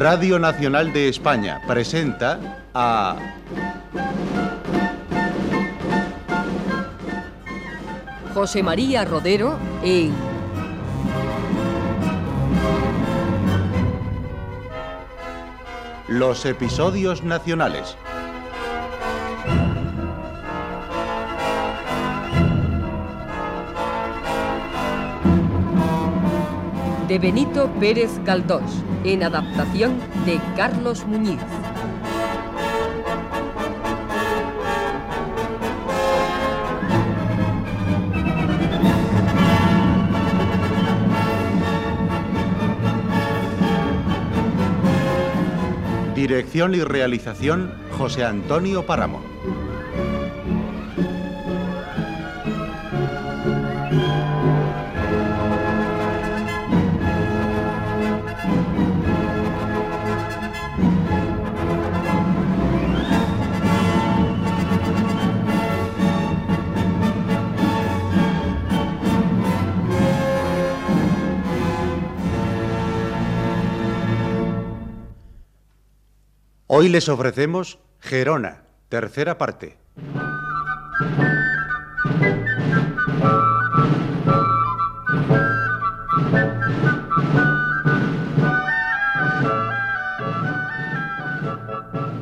Radio Nacional de España presenta a... José María Rodero en Los episodios nacionales. De Benito Pérez Galdós, en adaptación de Carlos Muñiz. Dirección y realización José Antonio Páramo. Hoy les ofrecemos Gerona, tercera parte.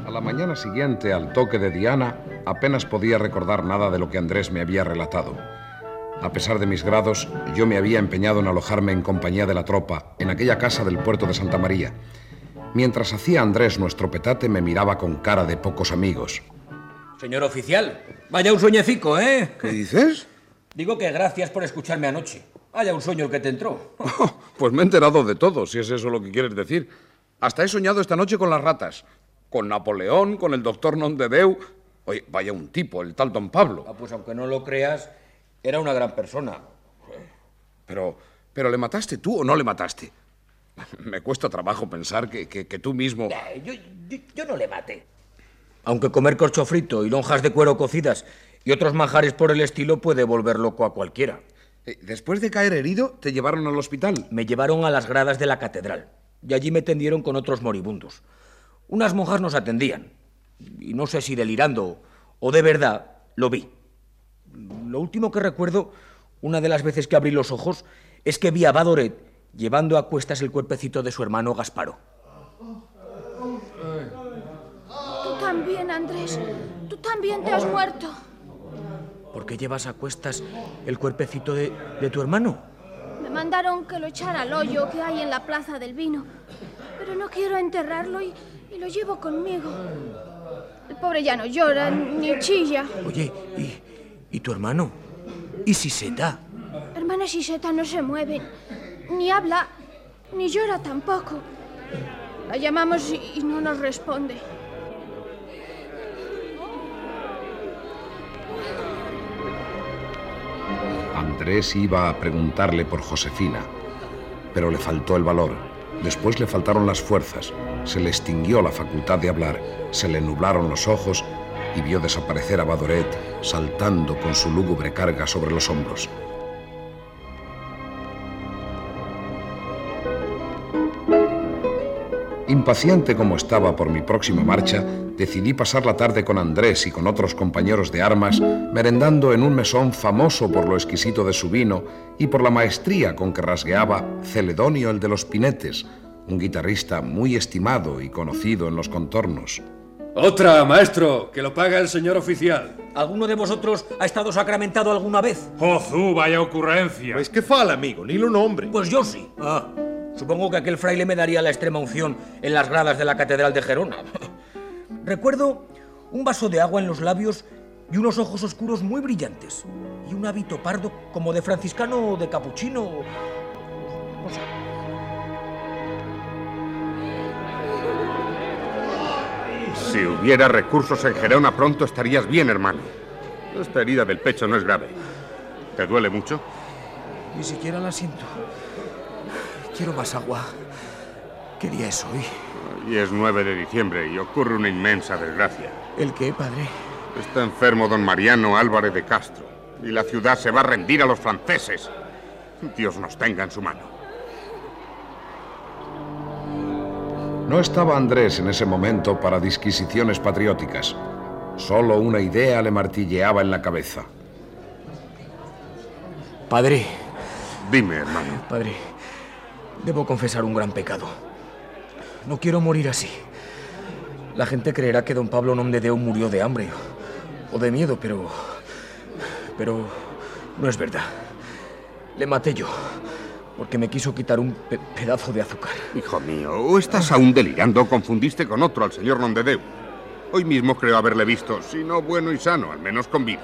A la mañana siguiente, al toque de Diana, apenas podía recordar nada de lo que Andrés me había relatado. A pesar de mis grados, yo me había empeñado en alojarme en compañía de la tropa en aquella casa del puerto de Santa María Mientras hacía Andrés nuestro petate, me miraba con cara de pocos amigos. Señor oficial, vaya un sueñecico, ¿eh? ¿Qué dices? Digo que gracias por escucharme anoche. Vaya un sueño el que te entró. pues me he enterado de todo, si es eso lo que quieres decir. Hasta he soñado esta noche con las ratas. Con Napoleón, con el doctor Nondedeu. Oye, vaya un tipo, el tal don Pablo. Ah, pues aunque no lo creas, era una gran persona. Pero, pero ¿le mataste tú o no le mataste? Me cuesta trabajo pensar que, tú mismo... Yo, yo, no le maté. Aunque comer corcho frito y lonjas de cuero cocidas y otros manjares por el estilo puede volver loco a cualquiera. Eh, Después de caer herido, ¿te llevaron al hospital? Me llevaron a las gradas de la catedral y allí me tendieron con otros moribundos. Unas monjas nos atendían y no sé si delirando o de verdad lo vi. Lo último que recuerdo, una de las veces que abrí los ojos, es que vi a Badoret llevando a cuestas el cuerpecito de su hermano Gasparo. Tú también, Andrés. Tú también te has muerto. ¿Por qué llevas a cuestas el cuerpecito de, tu hermano? Me mandaron que lo echara al hoyo que hay en la plaza del vino. Pero no quiero enterrarlo y, lo llevo conmigo. El pobre ya no llora ni chilla. Oye, ¿y, y tu hermano? ¿Y Siseta? Hermana Siseta no se mueve ni habla, ni llora tampoco. La llamamos y no nos responde. Andrés iba a preguntarle por Josefina, pero le faltó el valor. Después le faltaron las fuerzas, se le extinguió la facultad de hablar, se le nublaron los ojos y vio desaparecer a Badoret saltando con su lúgubre carga sobre los hombros. Impaciente como estaba por mi próxima marcha, decidí pasar la tarde con Andrés y con otros compañeros de armas, merendando en un mesón famoso por lo exquisito de su vino y por la maestría con que rasgueaba Celedonio el de los Pinetes, un guitarrista muy estimado y conocido en los contornos. Otra, maestro, que lo paga el señor oficial. ¿Alguno de vosotros ha estado sacramentado alguna vez? ¡Jozú, vaya ocurrencia! Pues que fala, amigo, ni lo nombre. Pues yo sí. Ah. Supongo que aquel fraile me daría la extrema unción en las gradas de la Catedral de Gerona. Recuerdo un vaso de agua en los labios y unos ojos oscuros muy brillantes. Y un hábito pardo como de franciscano o de capuchino. Si hubiera recursos en Gerona pronto estarías bien, hermano. Esta herida del pecho no es grave. ¿Te duele mucho? Ni siquiera la siento. Quiero más agua. ¿Qué día es hoy? Hoy es 9 de diciembre y ocurre una inmensa desgracia. ¿El qué, padre? Está enfermo don Mariano Álvarez de Castro y la ciudad se va a rendir a los franceses. Dios nos tenga en su mano. No estaba Andrés en ese momento para disquisiciones patrióticas. Solo una idea le martilleaba en la cabeza. Padre, Dime, hermano. padre, debo confesar un gran pecado. No quiero morir así. La gente creerá que don Pablo Nomdedeu murió de hambre o de miedo, pero... Pero no es verdad. Le maté yo, porque me quiso quitar un pe- pedazo de azúcar. Hijo mío, o estás aún delirando o confundiste con otro, al señor Nondedeu. Hoy mismo creo haberle visto, si no bueno y sano, al menos con vida.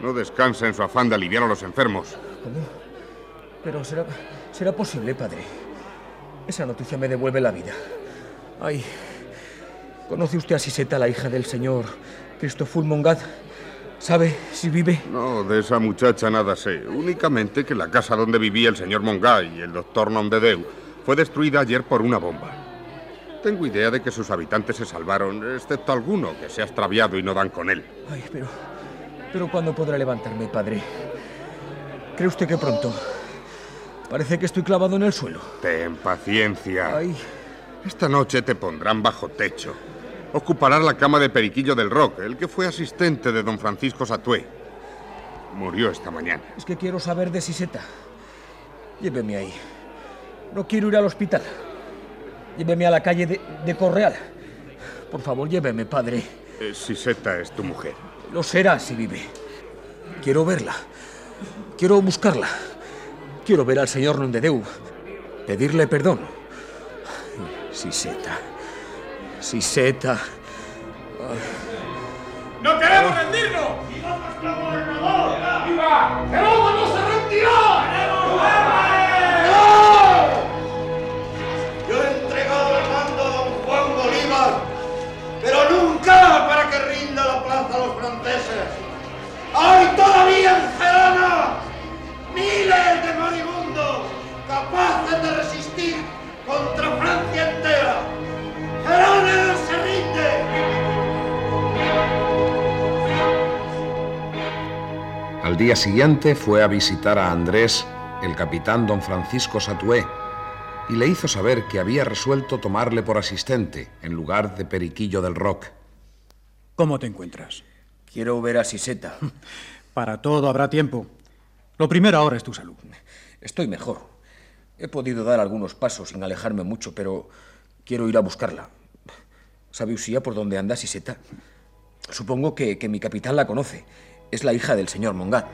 No descansa en su afán de aliviar a los enfermos. ¿Cómo? Pero será, será posible, padre. Esa noticia me devuelve la vida. Ay, ¿conoce usted a Siseta, la hija del señor Cristoful Mongat? ¿Sabe si vive? No, de esa muchacha nada sé. Únicamente que la casa donde vivía el señor Mongay y el doctor Nondedeu fue destruida ayer por una bomba. Tengo idea de que sus habitantes se salvaron, excepto alguno que se ha extraviado y no dan con él. Ay, pero... Pero ¿cuándo podrá levantarme, padre? ¿Cree usted que pronto? Parece que estoy clavado en el suelo. Ten paciencia. Ay, Esta noche te pondrán bajo techo. Ocuparás la cama de Periquillo del Rock, el que fue asistente de don Francisco Satué. Murió esta mañana. es que quiero saber de Siseta. Lléveme ahí. No quiero ir al hospital. Lléveme a la calle de, de Correal. Por favor, lléveme, padre. Eh, Siseta es tu mujer. Lo será si vive. Quiero verla. Quiero buscarla. Quiero ver al señor Nondedeu. Pedirle perdón. Siseta. Siseta. ¡No queremos rendirnos! ¡Viva nuestro gobernador! ¡Viva! ¡Jerónimo no se rendirá! ¡Queremos Yo he entregado el mando a don Juan Bolívar, pero nunca para que rinda la plaza a los franceses. ¡Hay todavía en Gerona miles de moribundos capaces de resistir contra Francia entera! ¡Gerona se rinde! Al día siguiente fue a visitar a Andrés el capitán don Francisco Satué y le hizo saber que había resuelto tomarle por asistente en lugar de Periquillo del Rock. ¿Cómo te encuentras? Quiero ver a Siseta. Para todo habrá tiempo. Lo primero ahora es tu salud. Estoy mejor. He podido dar algunos pasos sin alejarme mucho, pero quiero ir a buscarla. ¿Sabe Usía por dónde anda Siseta? Supongo que, que mi capitán la conoce. Es la hija del señor Mongat.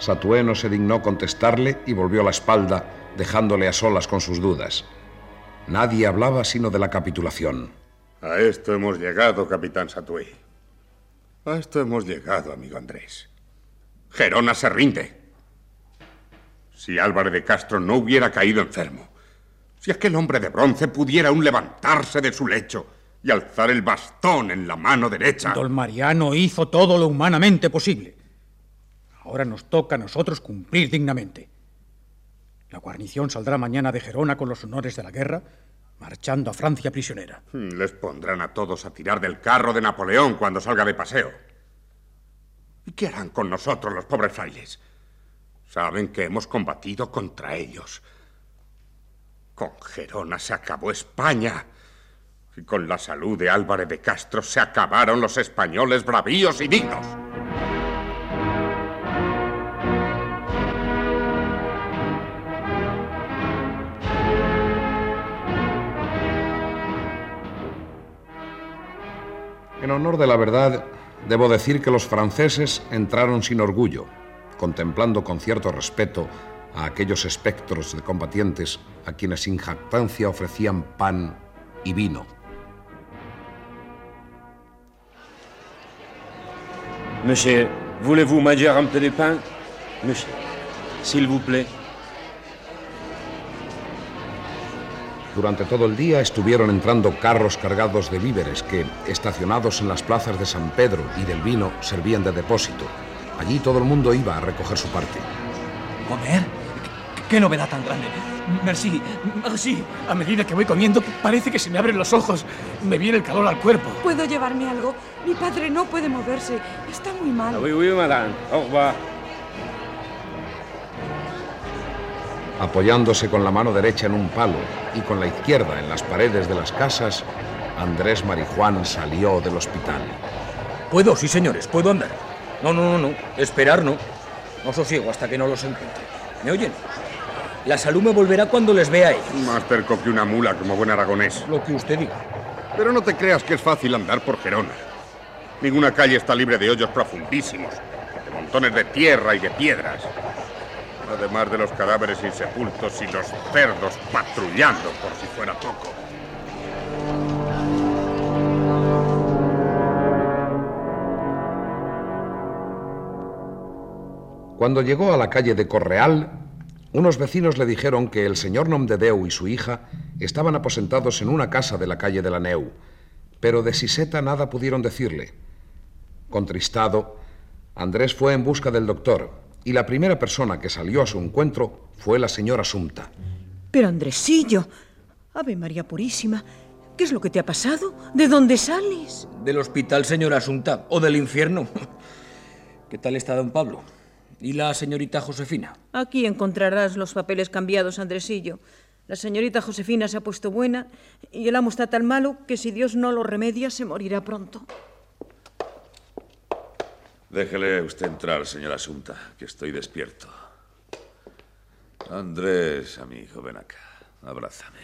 Satué no se dignó contestarle y volvió la espalda, dejándole a solas con sus dudas. Nadie hablaba sino de la capitulación. A esto hemos llegado, capitán Satué. A esto hemos llegado, amigo Andrés. Gerona se rinde. Si Álvarez de Castro no hubiera caído enfermo, si aquel hombre de bronce pudiera aún levantarse de su lecho y alzar el bastón en la mano derecha. Don Mariano hizo todo lo humanamente posible. Ahora nos toca a nosotros cumplir dignamente. La guarnición saldrá mañana de Gerona con los honores de la guerra, marchando a Francia prisionera. Les pondrán a todos a tirar del carro de Napoleón cuando salga de paseo. ¿Y qué harán con nosotros los pobres frailes? Saben que hemos combatido contra ellos. Con Gerona se acabó España. Y con la salud de Álvarez de Castro se acabaron los españoles bravíos y dignos. En honor de la verdad, debo decir que los franceses entraron sin orgullo, contemplando con cierto respeto a aquellos espectros de combatientes a quienes sin jactancia ofrecían pan y vino. Monsieur, voulez-vous manger un peu de pain Monsieur, s'il vous plaît. Durante todo el día estuvieron entrando carros cargados de víveres que, estacionados en las plazas de San Pedro y del Vino, servían de depósito. Allí todo el mundo iba a recoger su parte. ¿Comer? qué novedad tan grande. Merci, merci. A medida que voy comiendo, parece que se me abren los ojos. Me viene el calor al cuerpo. ¿Puedo llevarme algo? Mi padre no puede moverse. Está muy mal. Oui, oui, madame. Au revoir. Apoyándose con la mano derecha en un palo y con la izquierda en las paredes de las casas, Andrés Marijuán salió del hospital. Puedo, sí, señores, puedo andar. No, no, no, no. Esperar no. No sosiego hasta que no los encuentre. ¿Me oyen? La salud me volverá cuando les vea a ellos. Más terco que una mula, como buen aragonés. Lo que usted diga. Pero no te creas que es fácil andar por Gerona. Ninguna calle está libre de hoyos profundísimos, de montones de tierra y de piedras. Además de los cadáveres insepultos y los cerdos patrullando por si fuera poco. Cuando llegó a la calle de Correal, unos vecinos le dijeron que el señor Nomdedeu y su hija estaban aposentados en una casa de la calle de la Neu, pero de Siseta nada pudieron decirle. Contristado, Andrés fue en busca del doctor y la primera persona que salió a su encuentro fue la señora Sumta. Pero Andresillo, Ave María Purísima, ¿qué es lo que te ha pasado? ¿De dónde sales? Del hospital, señora Asunta, o del infierno. ¿Qué tal está don Pablo? ¿Y la señorita Josefina? Aquí encontrarás los papeles cambiados, Andresillo. La señorita Josefina se ha puesto buena y el amo está tan malo que si Dios no lo remedia se morirá pronto. Déjele usted entrar, señora Asunta, que estoy despierto. Andrés, amigo, ven acá. Abrázame.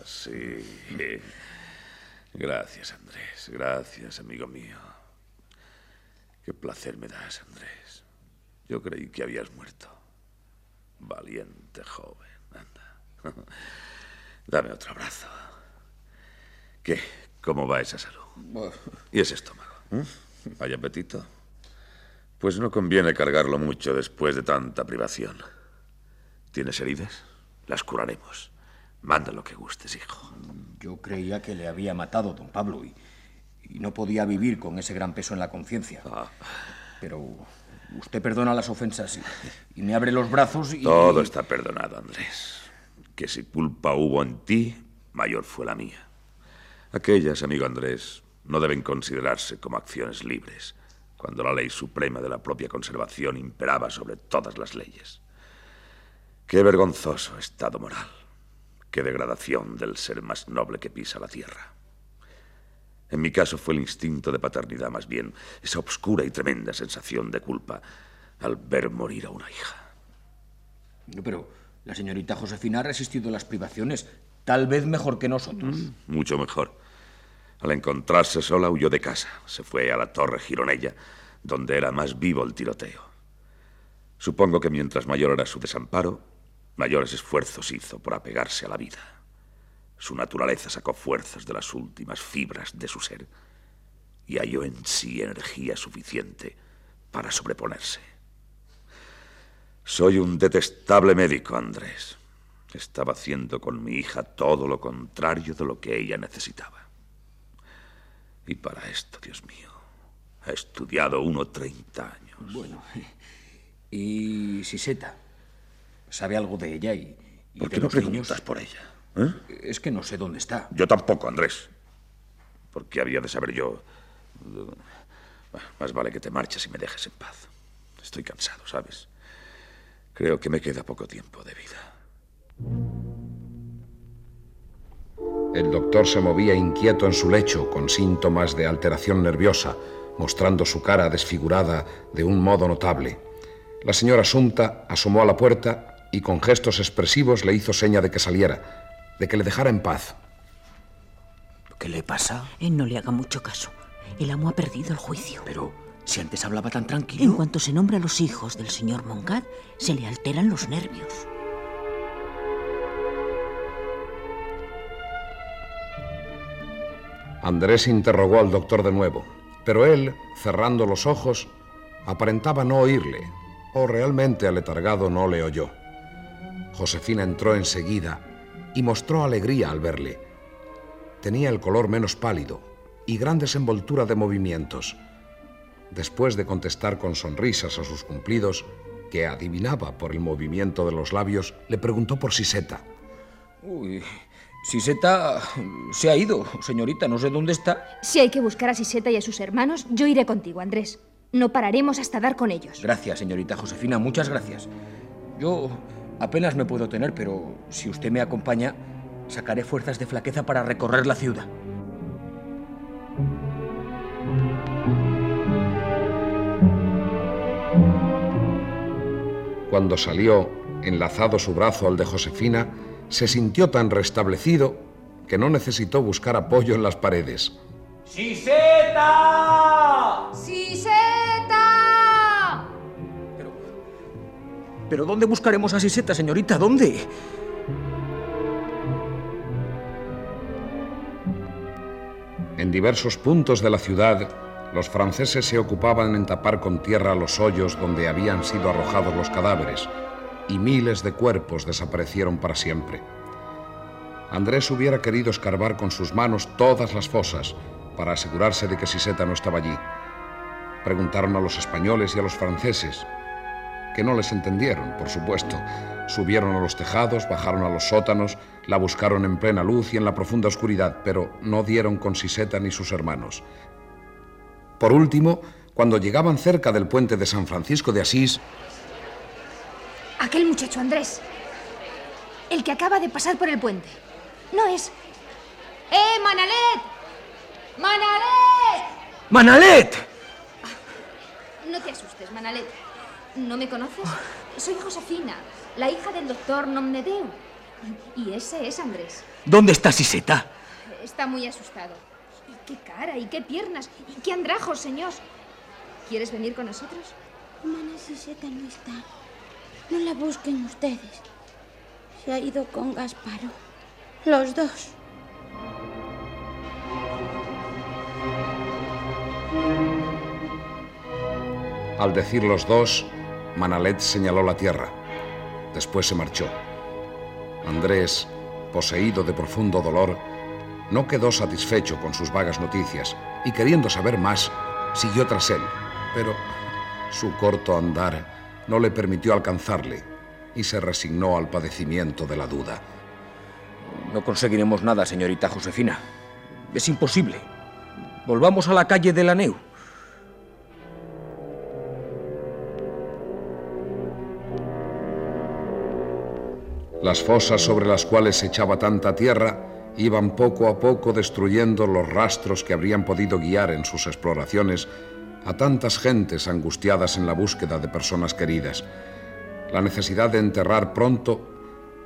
Así. Gracias, Andrés. Gracias, amigo mío. Qué placer me das, Andrés. Yo creí que habías muerto. Valiente joven. Anda. Dame otro abrazo. ¿Qué? ¿Cómo va esa salud? ¿Y ese estómago? ¿Mm? ¿Hay apetito? Pues no conviene cargarlo mucho después de tanta privación. ¿Tienes heridas? Las curaremos. Manda lo que gustes, hijo. Yo creía que le había matado don Pablo y, y no podía vivir con ese gran peso en la conciencia. Ah. Pero usted perdona las ofensas y, y me abre los brazos y... Todo está perdonado, Andrés. Que si culpa hubo en ti, mayor fue la mía. Aquellas, amigo Andrés, no deben considerarse como acciones libres, cuando la ley suprema de la propia conservación imperaba sobre todas las leyes. Qué vergonzoso estado moral, qué degradación del ser más noble que pisa la tierra. En mi caso fue el instinto de paternidad más bien, esa obscura y tremenda sensación de culpa al ver morir a una hija. Pero la señorita Josefina ha resistido las privaciones, tal vez mejor que nosotros. Mm, mucho mejor. Al encontrarse sola huyó de casa, se fue a la torre Gironella, donde era más vivo el tiroteo. Supongo que mientras mayor era su desamparo, mayores esfuerzos hizo por apegarse a la vida. Su naturaleza sacó fuerzas de las últimas fibras de su ser y halló en sí energía suficiente para sobreponerse. Soy un detestable médico, Andrés. Estaba haciendo con mi hija todo lo contrario de lo que ella necesitaba. Y para esto, Dios mío, ha estudiado uno 30 años. Bueno, ¿y Siseta? ¿Sabe algo de ella y, y ¿Por qué no niños? preguntas por ella? ¿Eh? Es que no sé dónde está. Yo tampoco, Andrés. ¿Por qué había de saber yo? Bueno, Más vale que te marches y me dejes en paz. Estoy cansado, ¿sabes? Creo que me queda poco tiempo de vida. El doctor se movía inquieto en su lecho, con síntomas de alteración nerviosa, mostrando su cara desfigurada de un modo notable. La señora Sumta asomó a la puerta y con gestos expresivos le hizo seña de que saliera, de que le dejara en paz. ¿Qué le pasa? Eh, no le haga mucho caso. El amo ha perdido el juicio. Pero si antes hablaba tan tranquilo. En cuanto se nombra a los hijos del señor Moncad, se le alteran los nervios. Andrés interrogó al doctor de nuevo, pero él, cerrando los ojos, aparentaba no oírle, o realmente aletargado no le oyó. Josefina entró enseguida y mostró alegría al verle. Tenía el color menos pálido y gran desenvoltura de movimientos. Después de contestar con sonrisas a sus cumplidos, que adivinaba por el movimiento de los labios, le preguntó por Siseta. Uy, Siseta se ha ido, señorita, no sé dónde está. Si hay que buscar a Siseta y a sus hermanos, yo iré contigo, Andrés. No pararemos hasta dar con ellos. Gracias, señorita Josefina, muchas gracias. Yo apenas me puedo tener, pero si usted me acompaña, sacaré fuerzas de flaqueza para recorrer la ciudad. Cuando salió, enlazado su brazo al de Josefina, se sintió tan restablecido que no necesitó buscar apoyo en las paredes. ¡Siseta! ¡Siseta! ¿Pero dónde buscaremos a Siseta, señorita? ¿Dónde? En diversos puntos de la ciudad, los franceses se ocupaban en tapar con tierra los hoyos donde habían sido arrojados los cadáveres, y miles de cuerpos desaparecieron para siempre. Andrés hubiera querido escarbar con sus manos todas las fosas para asegurarse de que Siseta no estaba allí. Preguntaron a los españoles y a los franceses, que no les entendieron, por supuesto. Subieron a los tejados, bajaron a los sótanos, la buscaron en plena luz y en la profunda oscuridad, pero no dieron con Siseta ni sus hermanos. Por último, cuando llegaban cerca del puente de San Francisco de Asís, Aquel muchacho, Andrés. El que acaba de pasar por el puente. No es. ¡Eh, Manalet! ¡Manalet! ¡Manalet! No te asustes, Manalet. ¿No me conoces? Soy Josefina, la hija del doctor Nomnedeu. Y ese es Andrés. ¿Dónde está Siseta? Está muy asustado. ¿Y qué cara? ¿Y qué piernas? ¿Y qué andrajos, señor? ¿Quieres venir con nosotros? Mana Siseta no está. No la busquen ustedes. Se ha ido con Gasparo. Los dos. al decir los dos, Manalet señaló la tierra. Después se marchó. Andrés, poseído de profundo dolor, no quedó satisfecho con sus vagas noticias y queriendo saber más, siguió tras él. Pero su corto andar no le permitió alcanzarle y se resignó al padecimiento de la duda. No conseguiremos nada, señorita Josefina. Es imposible. Volvamos a la calle de la Neu. Las fosas sobre las cuales se echaba tanta tierra iban poco a poco destruyendo los rastros que habrían podido guiar en sus exploraciones a tantas gentes angustiadas en la búsqueda de personas queridas. La necesidad de enterrar pronto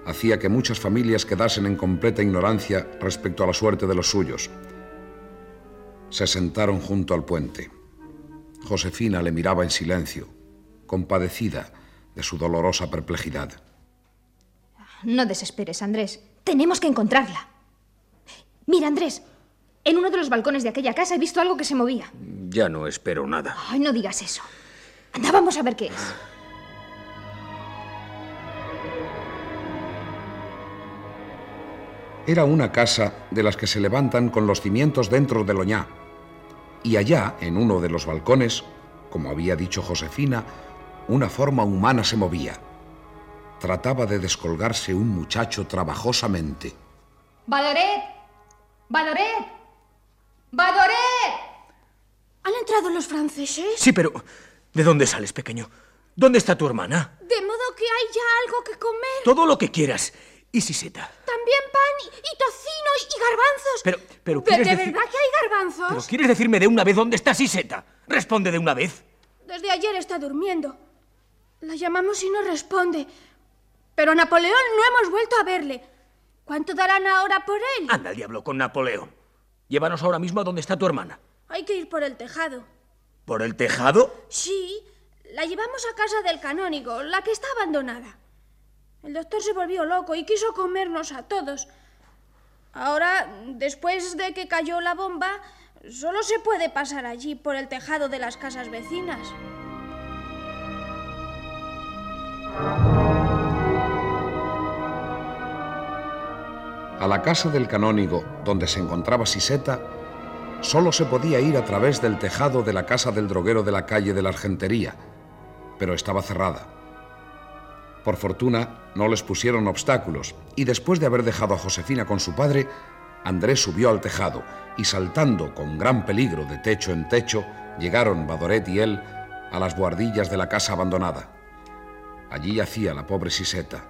hacía que muchas familias quedasen en completa ignorancia respecto a la suerte de los suyos. Se sentaron junto al puente. Josefina le miraba en silencio, compadecida de su dolorosa perplejidad. No desesperes, Andrés. Tenemos que encontrarla. Mira, Andrés, en uno de los balcones de aquella casa he visto algo que se movía. Ya no espero nada. Ay, no digas eso. Anda, vamos a ver qué es. Era una casa de las que se levantan con los cimientos dentro del oñá. Y allá, en uno de los balcones, como había dicho Josefina, una forma humana se movía. Trataba de descolgarse un muchacho trabajosamente. ¡Badoret! ¡Badoret! ¡Badoret! ¿Han entrado los franceses? Sí, pero ¿de dónde sales, pequeño? ¿Dónde está tu hermana? De modo que hay ya algo que comer. Todo lo que quieras. ¿Y Siseta? También pan y, y tocino y, y garbanzos. Pero, pero ¿De, ¿quieres de decir- verdad que hay garbanzos? ¿Pero quieres decirme de una vez dónde está Siseta? Responde de una vez. Desde ayer está durmiendo. La llamamos y no responde. Pero Napoleón no hemos vuelto a verle. ¿Cuánto darán ahora por él? Anda al diablo con Napoleón. Llévanos ahora mismo a donde está tu hermana. Hay que ir por el tejado. ¿Por el tejado? Sí, la llevamos a casa del canónigo, la que está abandonada. El doctor se volvió loco y quiso comernos a todos. Ahora, después de que cayó la bomba, solo se puede pasar allí por el tejado de las casas vecinas. A la casa del canónigo, donde se encontraba Siseta, solo se podía ir a través del tejado de la casa del droguero de la calle de la Argentería, pero estaba cerrada. Por fortuna, no les pusieron obstáculos, y después de haber dejado a Josefina con su padre, Andrés subió al tejado y saltando con gran peligro de techo en techo, llegaron Badoret y él a las buhardillas de la casa abandonada. Allí yacía la pobre Siseta,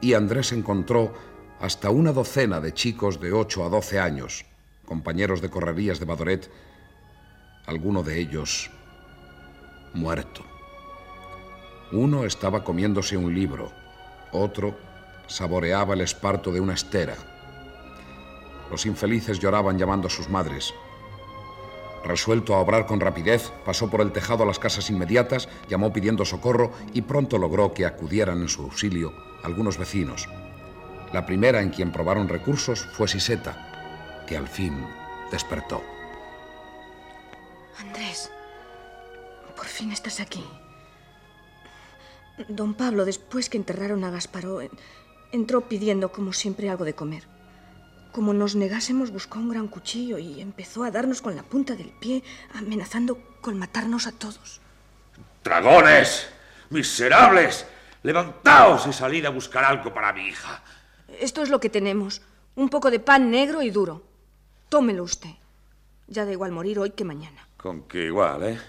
y Andrés encontró hasta una docena de chicos de 8 a 12 años, compañeros de correrías de Badoret, alguno de ellos muerto. Uno estaba comiéndose un libro, otro saboreaba el esparto de una estera. Los infelices lloraban llamando a sus madres. Resuelto a obrar con rapidez, pasó por el tejado a las casas inmediatas, llamó pidiendo socorro y pronto logró que acudieran en su auxilio algunos vecinos. La primera en quien probaron recursos fue Siseta, que al fin despertó. Andrés, por fin estás aquí. Don Pablo, después que enterraron a Gasparó, entró pidiendo, como siempre, algo de comer. Como nos negásemos, buscó un gran cuchillo y empezó a darnos con la punta del pie, amenazando con matarnos a todos. ¡Dragones! ¡Miserables! Levantaos y salid a buscar algo para mi hija. Esto es lo que tenemos. Un poco de pan negro y duro. Tómelo usted. Ya da igual morir hoy que mañana. Con que igual, ¿eh?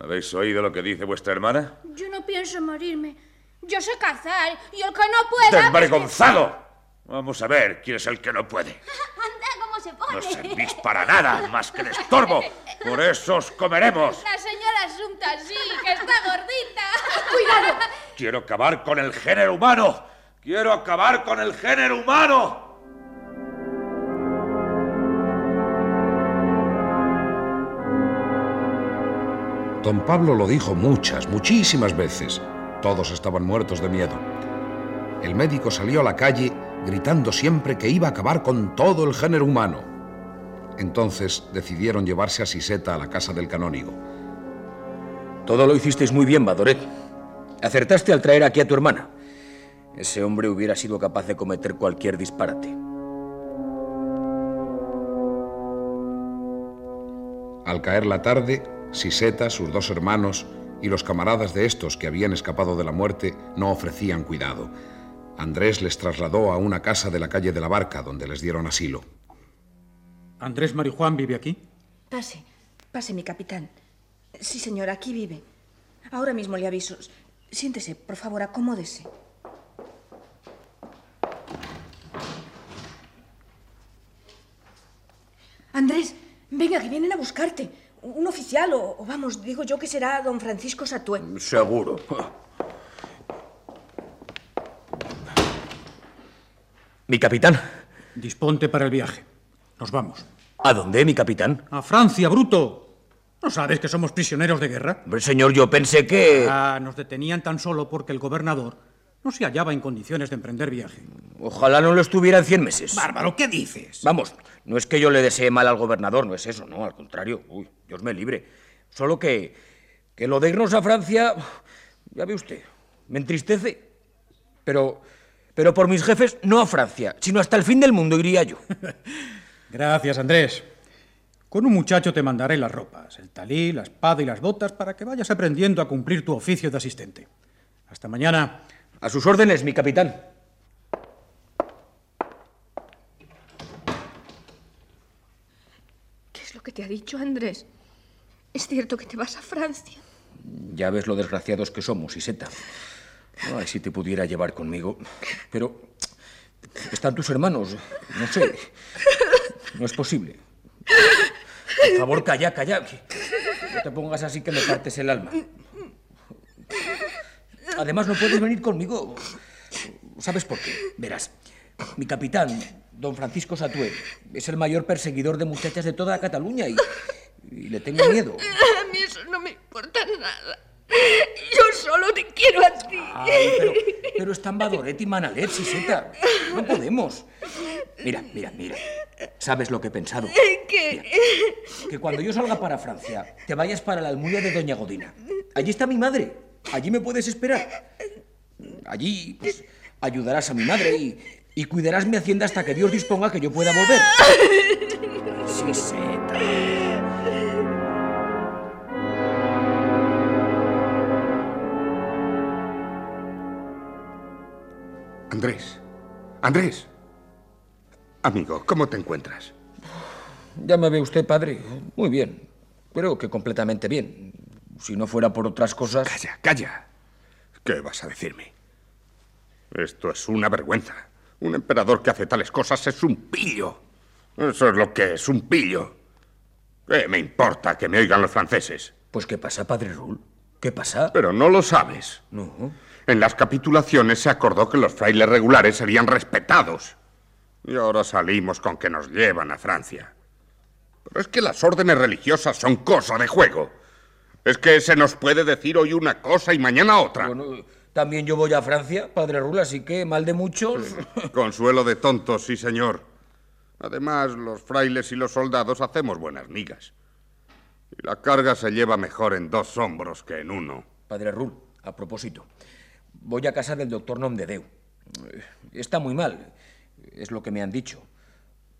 ¿Habéis oído lo que dice vuestra hermana? Yo no pienso morirme. Yo sé cazar y el que no pueda... ¡Desvergonzado! Vamos a ver quién es el que no puede. Anda, cómo se pone. No servís para nada más que de estorbo. Por eso os comeremos. La señora Asunta sí, que está gordita. ¡Cuidado! Quiero acabar con el género humano. Quiero acabar con el género humano. Don Pablo lo dijo muchas, muchísimas veces. Todos estaban muertos de miedo. El médico salió a la calle gritando siempre que iba a acabar con todo el género humano. Entonces decidieron llevarse a Siseta a la casa del canónigo. Todo lo hicisteis muy bien, Badoret. Acertaste al traer aquí a tu hermana. Ese hombre hubiera sido capaz de cometer cualquier disparate. Al caer la tarde, Siseta, sus dos hermanos y los camaradas de estos que habían escapado de la muerte no ofrecían cuidado. Andrés les trasladó a una casa de la calle de la Barca, donde les dieron asilo. ¿Andrés Marijuán vive aquí? Pase, pase, mi capitán. Sí, señor, aquí vive. Ahora mismo le aviso. Siéntese, por favor, acomódese. Andrés, venga, que vienen a buscarte. Un oficial, o, o vamos, digo yo que será don Francisco Satué. Seguro. Mi capitán. Disponte para el viaje. Nos vamos. ¿A dónde, mi capitán? A Francia, bruto. ¿No sabes que somos prisioneros de guerra? Hombre, señor, yo pensé que... Ah, nos detenían tan solo porque el gobernador no se hallaba en condiciones de emprender viaje. Ojalá no lo estuviera en cien meses. Bárbaro, ¿qué dices? Vamos, no es que yo le desee mal al gobernador, no es eso, no, al contrario. Uy, Dios me libre. Solo que, que lo de irnos a Francia, ya ve usted, me entristece. Pero, pero por mis jefes, no a Francia, sino hasta el fin del mundo iría yo. Gracias, Andrés. Con un muchacho te mandaré las ropas, el talí, la espada y las botas para que vayas aprendiendo a cumplir tu oficio de asistente. Hasta mañana. A sus órdenes, mi capitán. ¿Qué es lo que te ha dicho Andrés? ¿Es cierto que te vas a Francia? Ya ves lo desgraciados que somos, Iseta. Ay, si te pudiera llevar conmigo. Pero están tus hermanos. No sé. No es posible. Por favor, calla, calla. No te pongas así que me partes el alma. Además, no puedes venir conmigo. ¿Sabes por qué? Verás, mi capitán, don Francisco Satué, es el mayor perseguidor de muchachas de toda Cataluña y, y le tengo miedo. A mí eso no me importa nada. Yo solo te quiero a ti. Ay, pero, pero están Badoret y Manalet, Siseta. No podemos. Mira, mira, mira. ¿Sabes lo que he pensado? ¿Qué? Que cuando yo salga para Francia, te vayas para la almunia de Doña Godina. Allí está mi madre. Allí me puedes esperar. Allí, pues, ayudarás a mi madre y, y cuidarás mi hacienda hasta que Dios disponga que yo pueda volver. Siseta. Andrés. Andrés. Amigo, ¿cómo te encuentras? Ya me ve usted, padre. Muy bien. Creo que completamente bien. Si no fuera por otras cosas... Calla, calla. ¿Qué vas a decirme? Esto es una vergüenza. Un emperador que hace tales cosas es un pillo. Eso es lo que es, un pillo. ¿Qué me importa que me oigan los franceses? Pues ¿qué pasa, padre Rull? ¿Qué pasa? Pero no lo sabes. No. En las capitulaciones se acordó que los frailes regulares serían respetados. Y ahora salimos con que nos llevan a Francia. Pero es que las órdenes religiosas son cosa de juego. Es que se nos puede decir hoy una cosa y mañana otra. Bueno, también yo voy a Francia, padre Rull, así que mal de muchos. Consuelo de tontos, sí, señor. Además, los frailes y los soldados hacemos buenas migas. Y la carga se lleva mejor en dos hombros que en uno. Padre Rull, a propósito, voy a casa del doctor Nomdedeu. Está muy mal, es lo que me han dicho.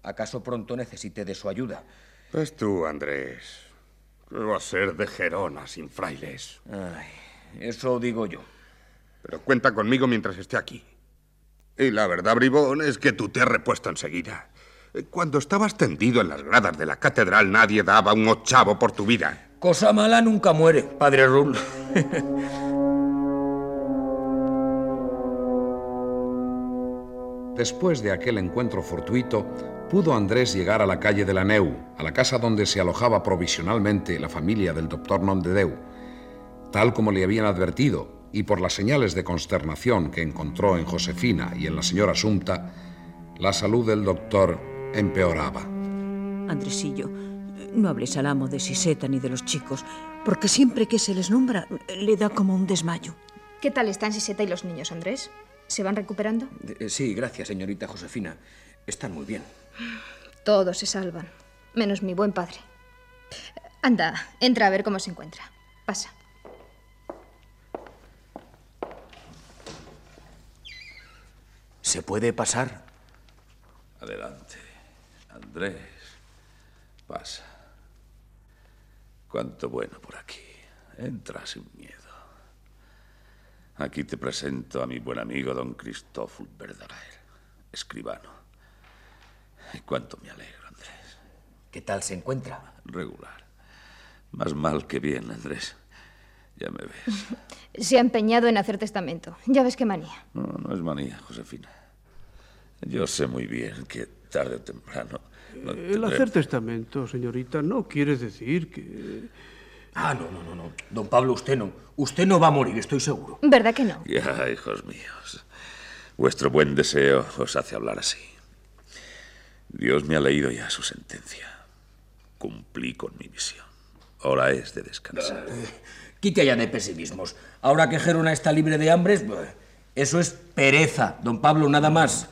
¿Acaso pronto necesite de su ayuda? Pues tú, Andrés. ¿Qué va a ser de Gerona sin frailes? Ay, eso digo yo. Pero cuenta conmigo mientras esté aquí. Y la verdad, bribón, es que tú te has repuesto enseguida. Cuando estabas tendido en las gradas de la catedral, nadie daba un ochavo por tu vida. Cosa mala nunca muere, padre Rull. Después de aquel encuentro fortuito, pudo Andrés llegar a la calle de la Neu, a la casa donde se alojaba provisionalmente la familia del doctor Nomdedeu. Tal como le habían advertido, y por las señales de consternación que encontró en Josefina y en la señora Sumta, la salud del doctor empeoraba. Andresillo, no hables al amo de Siseta ni de los chicos, porque siempre que se les nombra le da como un desmayo. ¿Qué tal están Siseta y los niños, Andrés? ¿Se van recuperando? Eh, Sí, gracias, señorita Josefina. Están muy bien. Todos se salvan, menos mi buen padre. Anda, entra a ver cómo se encuentra. Pasa. ¿Se puede pasar? Adelante, Andrés. Pasa. Cuánto bueno por aquí. Entra sin miedo. Aquí te presento a mi buen amigo don Cristóful Verdaguer, escribano. Y cuánto me alegro, Andrés. ¿Qué tal se encuentra? Regular. Más mal que bien, Andrés. Ya me ves. Se ha empeñado en hacer testamento. Ya ves qué manía. No, no es manía, Josefina. Yo sé muy bien que tarde o temprano. no El hacer testamento, señorita, no quiere decir que... Ah, no, no, no, no. Don Pablo, usted no. Usted no va a morir, estoy seguro. ¿Verdad que no? Ya, hijos míos. Vuestro buen deseo os hace hablar así. Dios me ha leído ya su sentencia. Cumplí con mi misión. Hora es de descansar. Quite allá de pesimismos. Ahora que Gerona está libre de hambres, eso es pereza, don Pablo, nada más.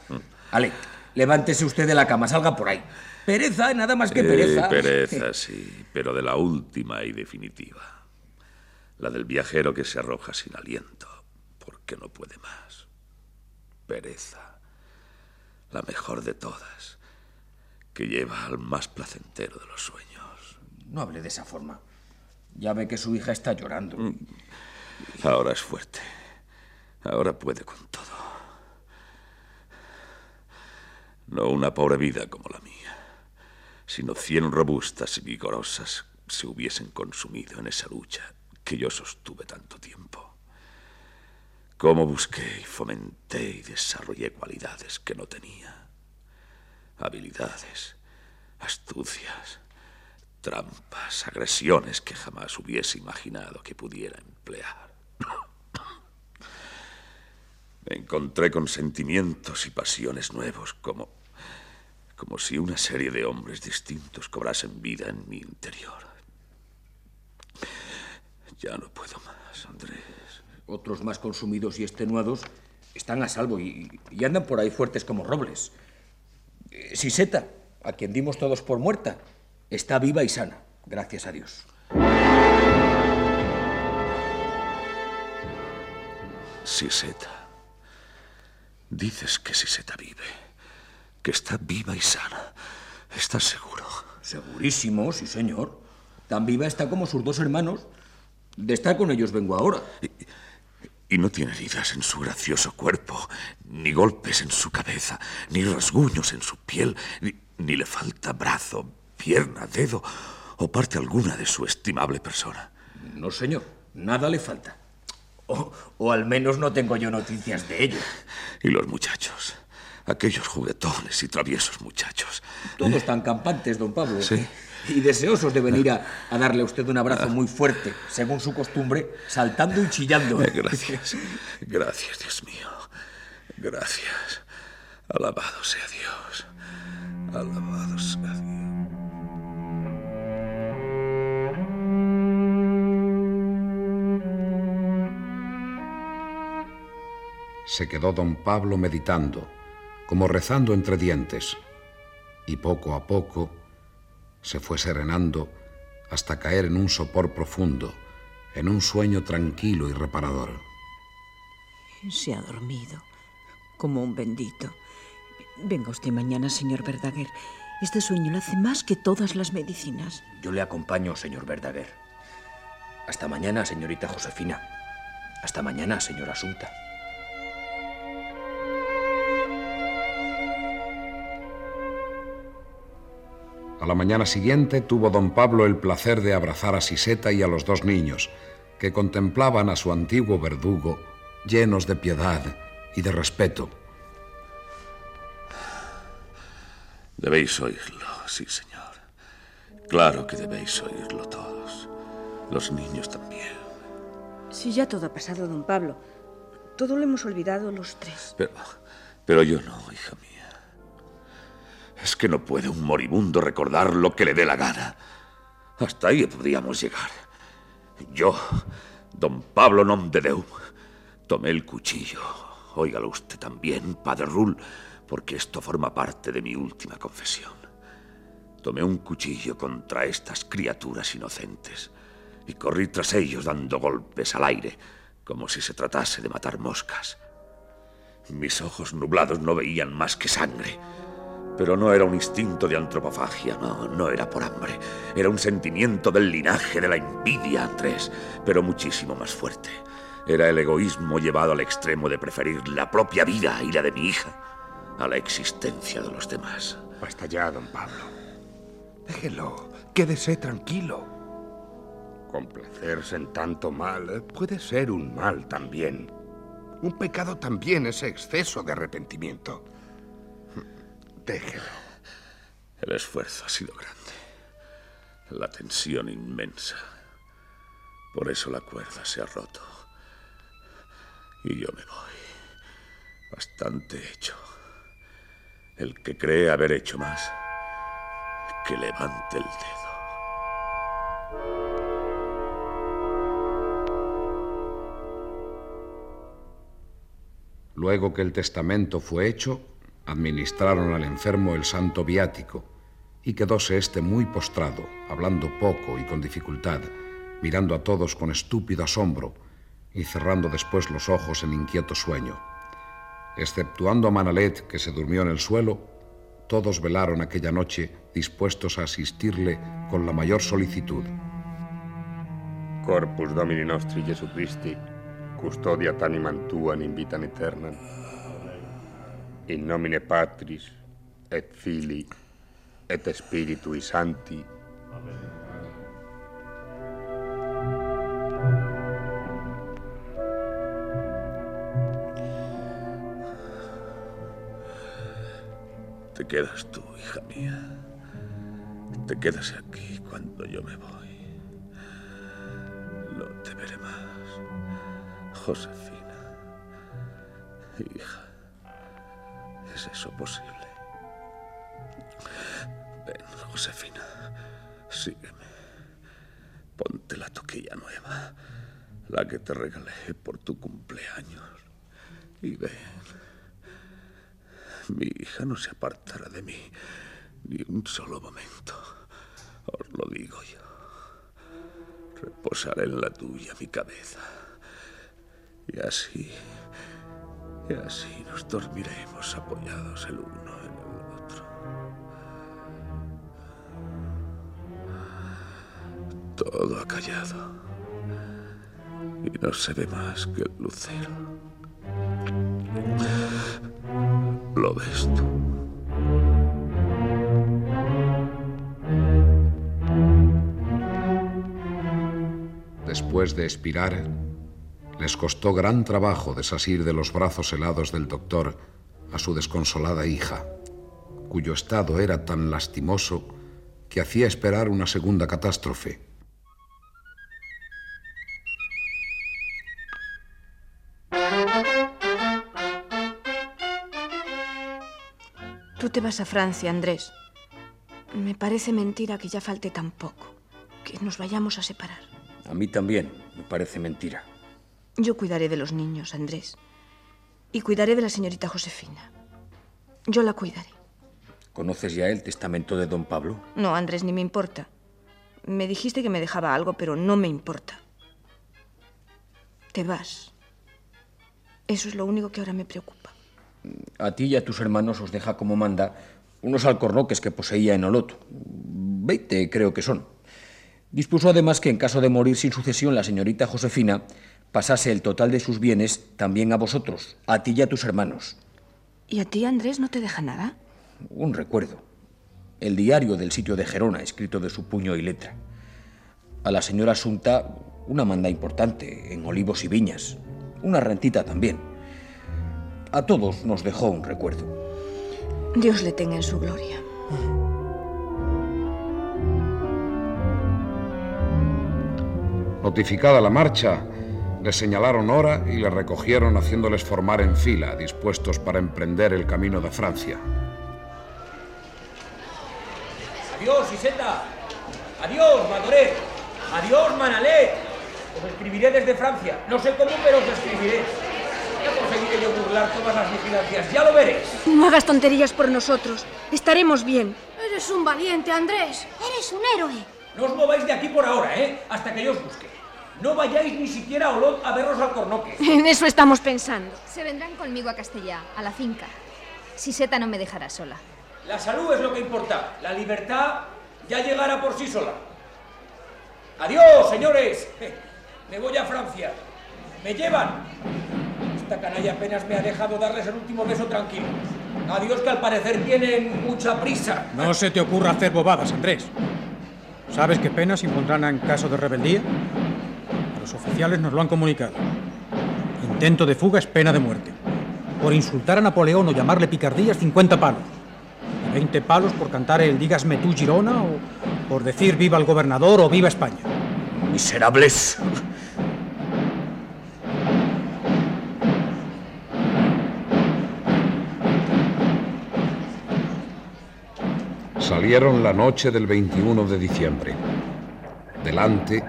Ale, levántese usted de la cama, salga por ahí. Pereza, nada más que Eh, pereza. pereza, sí, pero de la última y definitiva. La del viajero que se arroja sin aliento porque no puede más. Pereza, la mejor de todas, que lleva al más placentero de los sueños. No hable de esa forma. Ya ve que su hija está llorando. Ahora es fuerte. Ahora puede con todo. No una pobre vida como la mía, sino cien robustas y vigorosas se hubiesen consumido en esa lucha que yo sostuve tanto tiempo. Cómo busqué y fomenté y desarrollé cualidades que no tenía. Habilidades, astucias, trampas, agresiones que jamás hubiese imaginado que pudiera emplear. Me encontré con sentimientos y pasiones nuevos, como, como si una serie de hombres distintos cobrasen vida en mi interior. Ya no puedo más, Andrés. Otros más consumidos y extenuados están a salvo y, y andan por ahí fuertes como robles. Eh, Siseta, a quien dimos todos por muerta, está viva y sana, gracias a Dios. Siseta. Dices que Siseta vive, que está viva y sana. ¿Estás seguro? Segurísimo, sí, señor. Tan viva está como sus dos hermanos. De estar con ellos vengo ahora. ¿Y Y no tiene heridas en su gracioso cuerpo, ni golpes en su cabeza, ni rasguños en su piel, ni, ni le falta brazo, pierna, dedo o parte alguna de su estimable persona. No, señor, nada le falta. O, o al menos no tengo yo noticias de ello. Y los muchachos, aquellos juguetones y traviesos muchachos. Todos tan campantes, don Pablo. Sí. Y deseosos de venir a, a darle a usted un abrazo muy fuerte, según su costumbre, saltando y chillando. Eh, Gracias. Gracias, Dios mío. Gracias. Alabado sea Dios. Alabado sea Dios. Se quedó don Pablo meditando, como rezando entre dientes, y poco a poco se fue serenando hasta caer en un sopor profundo, en un sueño tranquilo y reparador. Se ha dormido, como un bendito. Venga usted mañana, señor Verdaguer. Este sueño lo hace más que todas las medicinas. Yo le acompaño, señor Verdaguer. Hasta mañana, señorita Josefina. Hasta mañana, señora Asunta. A la mañana siguiente tuvo don Pablo el placer de abrazar a Siseta y a los dos niños, que contemplaban a su antiguo verdugo llenos de piedad y de respeto. Debéis oírlo, sí, señor. Claro que debéis oírlo todos. Los niños también. Sí, ya todo ha pasado, don Pablo. Todo lo hemos olvidado los tres. Pero, pero yo no, hija mía. Es que no puede un moribundo recordar lo que le dé la gana. Hasta ahí podríamos llegar. Yo, don Pablo Nomdedeu, tomé el cuchillo. Óigalo usted también, padre Rull, porque esto forma parte de mi última confesión. Tomé un cuchillo contra estas criaturas inocentes y corrí tras ellos dando golpes al aire, como si se tratase de matar moscas. Mis ojos nublados no veían más que sangre. Pero no era un instinto de antropofagia, no, no era por hambre. Era un sentimiento del linaje de la envidia, Andrés, pero muchísimo más fuerte. Era el egoísmo llevado al extremo de preferir la propia vida y la de mi hija a la existencia de los demás. Basta ya, don Pablo. Déjelo, quédese tranquilo. Complacerse en tanto mal eh, puede ser un mal también. Un pecado también es exceso de arrepentimiento. Déjelo. El esfuerzo ha sido grande. La tensión inmensa. Por eso la cuerda se ha roto. Y yo me voy. Bastante hecho. El que cree haber hecho más, que levante el dedo. Luego que el testamento fue hecho, administraron al enfermo el santo viático y quedóse éste muy postrado, hablando poco y con dificultad, mirando a todos con estúpido asombro y cerrando después los ojos en inquieto sueño. Exceptuando a Manalet, que se durmió en el suelo, todos velaron aquella noche dispuestos a asistirle con la mayor solicitud. Corpus Domini nostri Jesu Christi, custodia tuam in vitam. In nomine Patris, et Filii, et Spiritui Sancti. Te quedas tú, hija mía. Te quedas aquí cuando yo me voy. No te veré más. Josefina. Hija. ¿Es eso posible? Ven, Josefina. Sígueme. Ponte la toquilla nueva. La que te regalé por tu cumpleaños. Y ven. Mi hija no se apartará de mí ni un solo momento. Os lo digo yo. Reposará en la tuya mi cabeza. Y así, y así nos dormiremos apoyados el uno en el otro. Todo ha callado. y no se ve más que el lucero. Lo ves tú. Después de expirar, les costó gran trabajo desasir de los brazos helados del doctor a su desconsolada hija, cuyo estado era tan lastimoso que hacía esperar una segunda catástrofe. Tú te vas a Francia, Andrés. Me parece mentira que ya falte tan poco, que nos vayamos a separar. A mí también me parece mentira. Yo cuidaré de los niños, Andrés. Y cuidaré de la señorita Josefina. Yo la cuidaré. ¿Conoces ya el testamento de don Pablo? No, Andrés, ni me importa. Me dijiste que me dejaba algo, pero no me importa. Te vas. Eso es lo único que ahora me preocupa. A ti y a tus hermanos os deja como manda unos alcornoques que poseía en Olot. Veinte creo que son. Dispuso además que en caso de morir sin sucesión la señorita Josefina pasase el total de sus bienes también a vosotros, a ti y a tus hermanos. ¿Y a ti, Andrés, no te deja nada? Un recuerdo. El diario del sitio de Gerona, escrito de su puño y letra. A la señora Asunta una manda importante en olivos y viñas. Una rentita también. A todos nos dejó un recuerdo. Dios le tenga en su gloria. Notificada la marcha, le señalaron hora y le recogieron haciéndoles formar en fila, dispuestos para emprender el camino de Francia. Adiós, Iseta. Adiós, Madoret. Adiós, Manalet. Os escribiré desde Francia. No sé cómo, pero os escribiré. Ya conseguiré yo burlar todas las vigilancias. Ya lo veréis. No hagas tonterías por nosotros. Estaremos bien. Eres un valiente, Andrés. Eres un héroe. No os mováis de aquí por ahora, ¿eh? Hasta que yo os busque. No vayáis ni siquiera a Olot a ver los alcornoques. En eso estamos pensando. Se vendrán conmigo a Castellá, a la finca. Siseta no me dejará sola. La salud es lo que importa. La libertad ya llegará por sí sola. Adiós, señores. Me voy a Francia. Me llevan. Esta canalla apenas me ha dejado darles el último beso tranquilo. Adiós, que al parecer tienen mucha prisa. No se te ocurra hacer bobadas, Andrés. ¿Sabes qué penas impondrán en caso de rebeldía? Los oficiales nos lo han comunicado. Intento de fuga es pena de muerte. Por insultar a Napoleón o llamarle picardías, 50 palos. Y 20 palos por cantar el Dígasme tú, Girona, o por decir viva el gobernador o viva España. Miserables. Salieron la noche del 21 de diciembre. Delante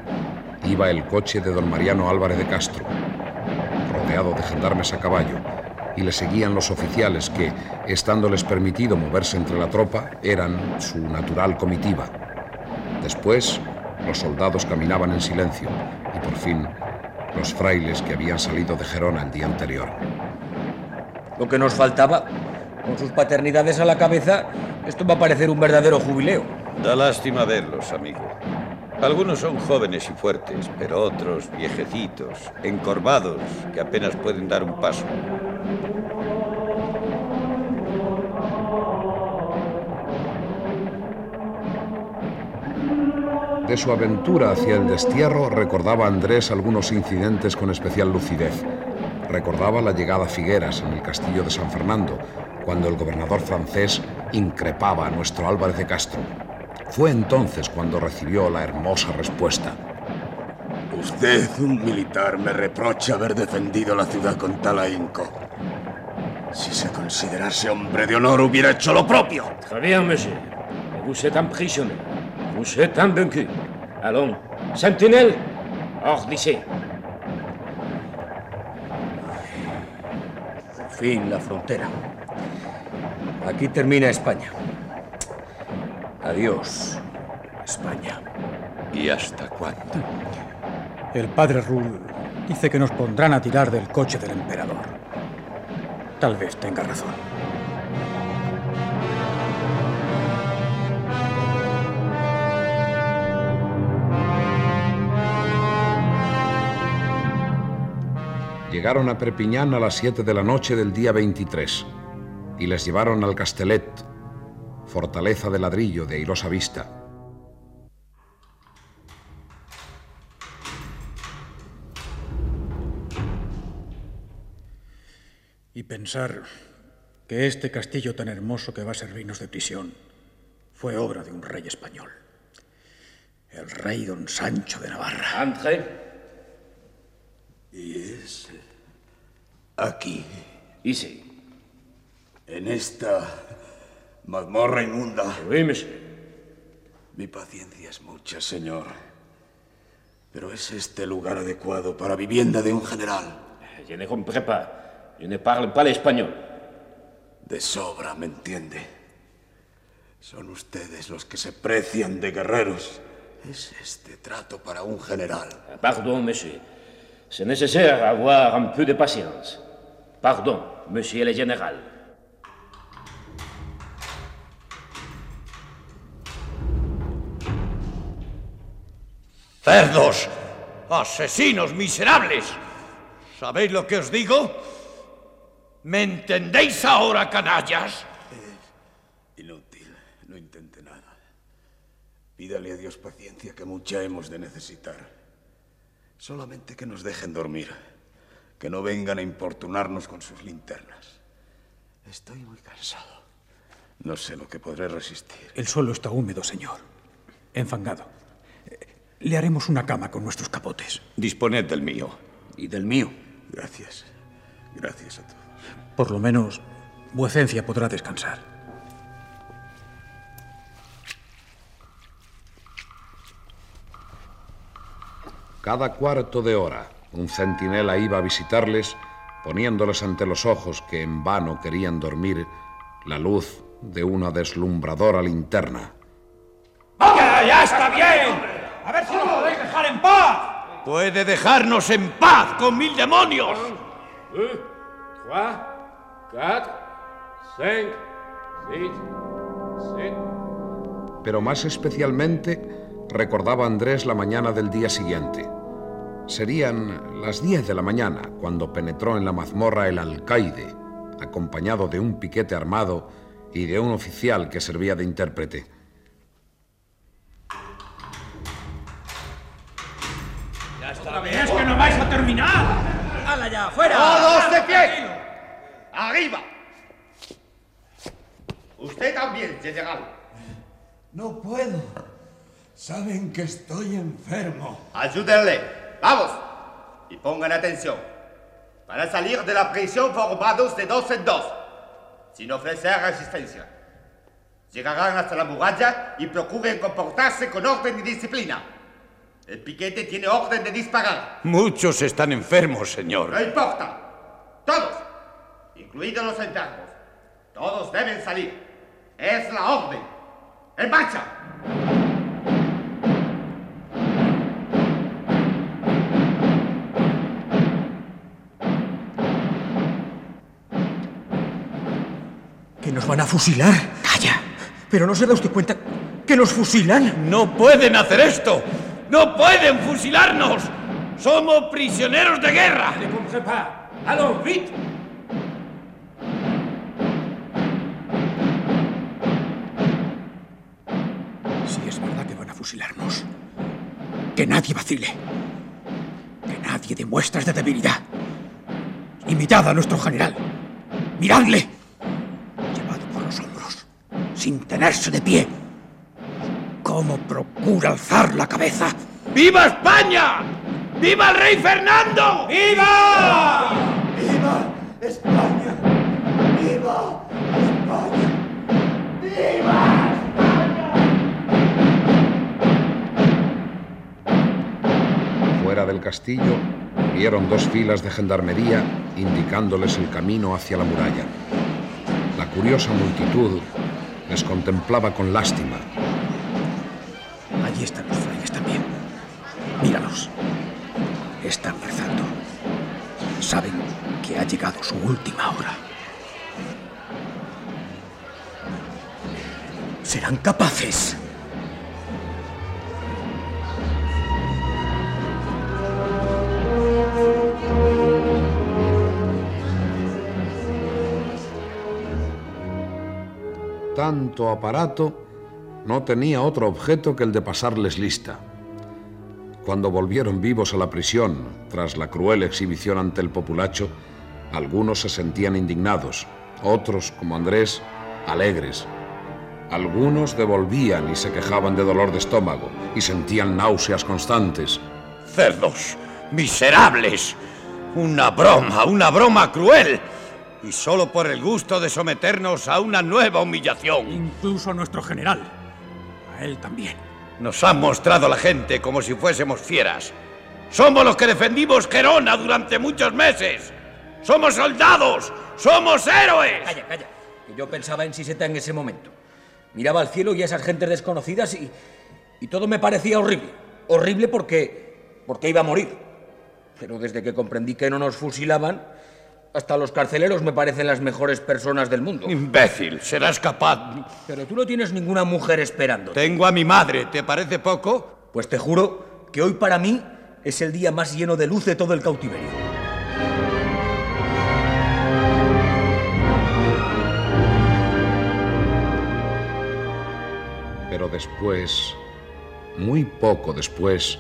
iba el coche de don Mariano Álvarez de Castro, rodeado de gendarmes a caballo, y le seguían los oficiales que, estándoles permitido moverse entre la tropa, eran su natural comitiva. Después, los soldados caminaban en silencio y por fin los frailes que habían salido de Gerona el día anterior. Lo que nos faltaba, con sus paternidades a la cabeza, esto va a parecer un verdadero jubileo. Da lástima verlos, amigo. Algunos son jóvenes y fuertes, pero otros viejecitos, encorvados, que apenas pueden dar un paso. De su aventura hacia el destierro recordaba Andrés algunos incidentes con especial lucidez. Recordaba la llegada a Figueras en el castillo de San Fernando, cuando el gobernador francés increpaba a nuestro Álvarez de Castro. Fue entonces cuando recibió la hermosa respuesta. Usted, un militar, me reprocha haber defendido la ciudad con tal ahínco. Si se considerase hombre de honor, hubiera hecho lo propio. Très bien, monsieur. Vous êtes un prisonnier. Vous êtes un vaincu. Allons, sentinelle, hors d'ici. Por fin la frontera. Aquí termina España. Adiós, España. ¿Y hasta cuándo? El padre Rull dice que nos pondrán a tirar del coche del emperador. Tal vez tenga razón. Llegaron a Perpiñán a las 7 de la noche del día 23 y les llevaron al Castellet, fortaleza de ladrillo de airosa vista. Y pensar que este castillo tan hermoso que va a servirnos de prisión fue obra de un rey español. El rey don Sancho de Navarra. André. Y es aquí. ¿Y sí? En esta mazmorra inmunda. Monsieur. Mi paciencia es mucha, señor. Pero ¿es este lugar adecuado para vivienda de un general? Je ne comprends pas. Je ne parle pas l'espagnol. De sobra, ¿me entiende? Son ustedes los que se precian de guerreros. ¿Es este trato para un general? Pardon, monsieur. C'est nécessaire avoir un peu de patience. Pardon, monsieur le général. ¡Cerdos! ¡Asesinos miserables! ¿Sabéis lo que os digo? ¿Me entendéis ahora, canallas? Inútil, no intente nada. Pídale a Dios paciencia que mucha hemos de necesitar. Solamente que nos dejen dormir. Que no vengan a importunarnos con sus linternas. Estoy muy cansado. No sé lo que podré resistir. El suelo está húmedo, señor. Enfangado. Le haremos una cama con nuestros capotes. Disponed del mío. Y del mío. Gracias. Gracias a todos. Por lo menos, vuecencia podrá descansar. Cada cuarto de hora, un centinela iba a visitarles, poniéndoles ante los ojos que en vano querían dormir la luz de una deslumbradora linterna. ¡Ya, ya está bien! A ver si nos podéis dejar en paz. Puede dejarnos en paz con mil demonios. Un, trois, quatre, cinq, six, sept. Pero más especialmente recordaba Andrés la mañana del día siguiente. Serían las 10 de la mañana cuando penetró en la mazmorra el alcaide, acompañado de un piquete armado y de un oficial que servía de intérprete. Ya está bien. Es que no vais a terminar. ¡Hala ya, fuera! ¡Todos de pie! ¡Arriba! Usted también, general. No puedo. Saben que estoy enfermo. Ayúdenle. Vamos. Y pongan atención. Van a salir de la prisión formados de dos en dos, sin ofrecer resistencia. Llegarán hasta la muralla y procuren comportarse con orden y disciplina. El piquete tiene orden de disparar. Muchos están enfermos, señor. No importa. Todos, incluidos los enfermos, todos deben salir. Es la orden. ¡En marcha! ¿Que nos van a fusilar? Calla. Pero no se da usted cuenta que nos fusilan. No pueden hacer esto. No pueden fusilarnos. Somos prisioneros de guerra. Ne comprends pas. Allons, vite Si es verdad que van a fusilarnos, que nadie vacile. Que nadie dé muestras de debilidad. Imitad a nuestro general. Miradle. Llevado por los hombros, sin tenerse de pie. Cómo procura alzar la cabeza. ¡Viva España! ¡Viva el rey Fernando! ¡Viva! ¡Viva España! ¡Viva España! ¡Viva! Fuera del castillo, vieron dos filas de gendarmería indicándoles el camino hacia la muralla. La curiosa multitud les contemplaba con lástima. última hora. ¿Serán capaces? Tanto aparato no tenía otro objeto que el de pasarles lista. Cuando volvieron vivos a la prisión, tras la cruel exhibición ante el populacho, algunos se sentían indignados, otros, como Andrés, alegres. Algunos devolvían y se quejaban de dolor de estómago y sentían náuseas constantes. Cerdos, miserables. Una broma, una broma cruel. Y solo por el gusto de someternos a una nueva humillación. Incluso a nuestro general. A él también. Nos han mostrado la gente como si fuésemos fieras. Somos los que defendimos Gerona durante muchos meses. Somos soldados. Somos héroes. Calla, calla. Que yo pensaba en Siseta en ese momento. Miraba al cielo y a esas gentes desconocidas y, y todo me parecía horrible. Horrible porque, porque iba a morir. Pero desde que comprendí que no nos fusilaban, hasta los carceleros me parecen las mejores personas del mundo. Imbécil, serás capaz. Pero tú no tienes ninguna mujer esperando. Tengo a mi madre, ¿te parece poco? Pues te juro que hoy para mí es el día más lleno de luz de todo el cautiverio. Pero después, muy poco después,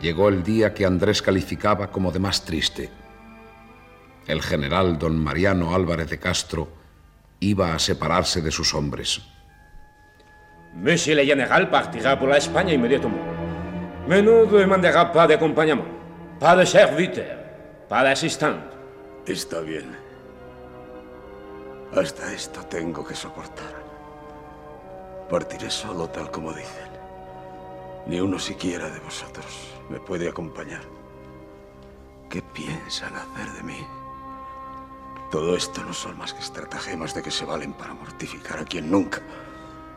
llegó el día que Andrés calificaba como de más triste. El general don Mariano Álvarez de Castro iba a separarse de sus hombres. Monsieur le général partira pour la Espagne immédiatement. Mais ne demandera pas d'accompagnement, pas de serviteur, pas d'assistant. Está bien. Hasta esto tengo que soportar. Partiré solo tal como dicen. Ni uno siquiera de vosotros me puede acompañar. ¿Qué piensan hacer de mí? Todo esto no son más que estratagemas de que se valen para mortificar a quien nunca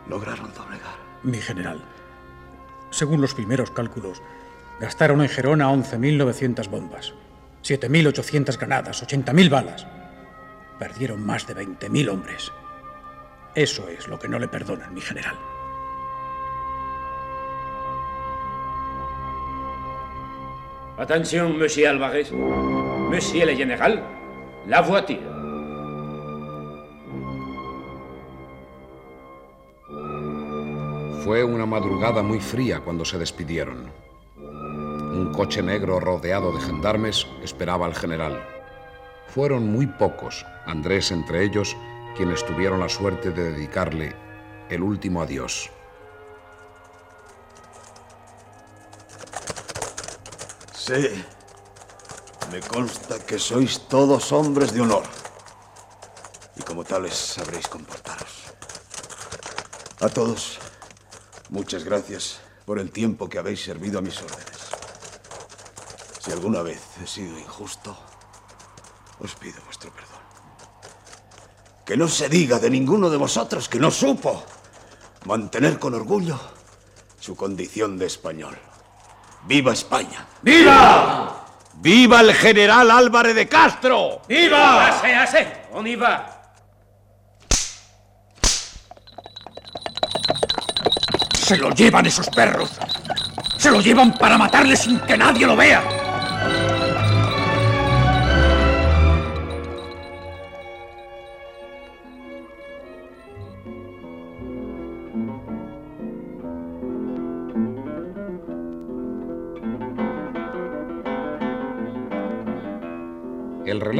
lograron doblegar. Mi general, según los primeros cálculos, gastaron en Gerona 11.900 bombas, 7.800 granadas, 80.000 balas. Perdieron más de 20.000 hombres. Eso es lo que no le perdonan, mi general. Attention, monsieur Alvarez. Monsieur le général, la voiture. Fue una madrugada muy fría cuando se despidieron. Un coche negro rodeado de gendarmes esperaba al general. Fueron muy pocos, Andrés entre ellos, quienes tuvieron la suerte de dedicarle el último adiós. Sí, me consta que sois todos hombres de honor. Y como tales sabréis comportaros. A todos, muchas gracias por el tiempo que habéis servido a mis órdenes. Si alguna vez he sido injusto, os pido vuestro perdón. Que no se diga de ninguno de vosotros que no supo mantener con orgullo su condición de español. ¡Viva España! ¡Viva! ¡Viva el general Álvarez de Castro! ¡Viva! ¡Hace, hace! ¡On va! Se lo llevan esos perros. Se lo llevan para matarle sin que nadie lo vea.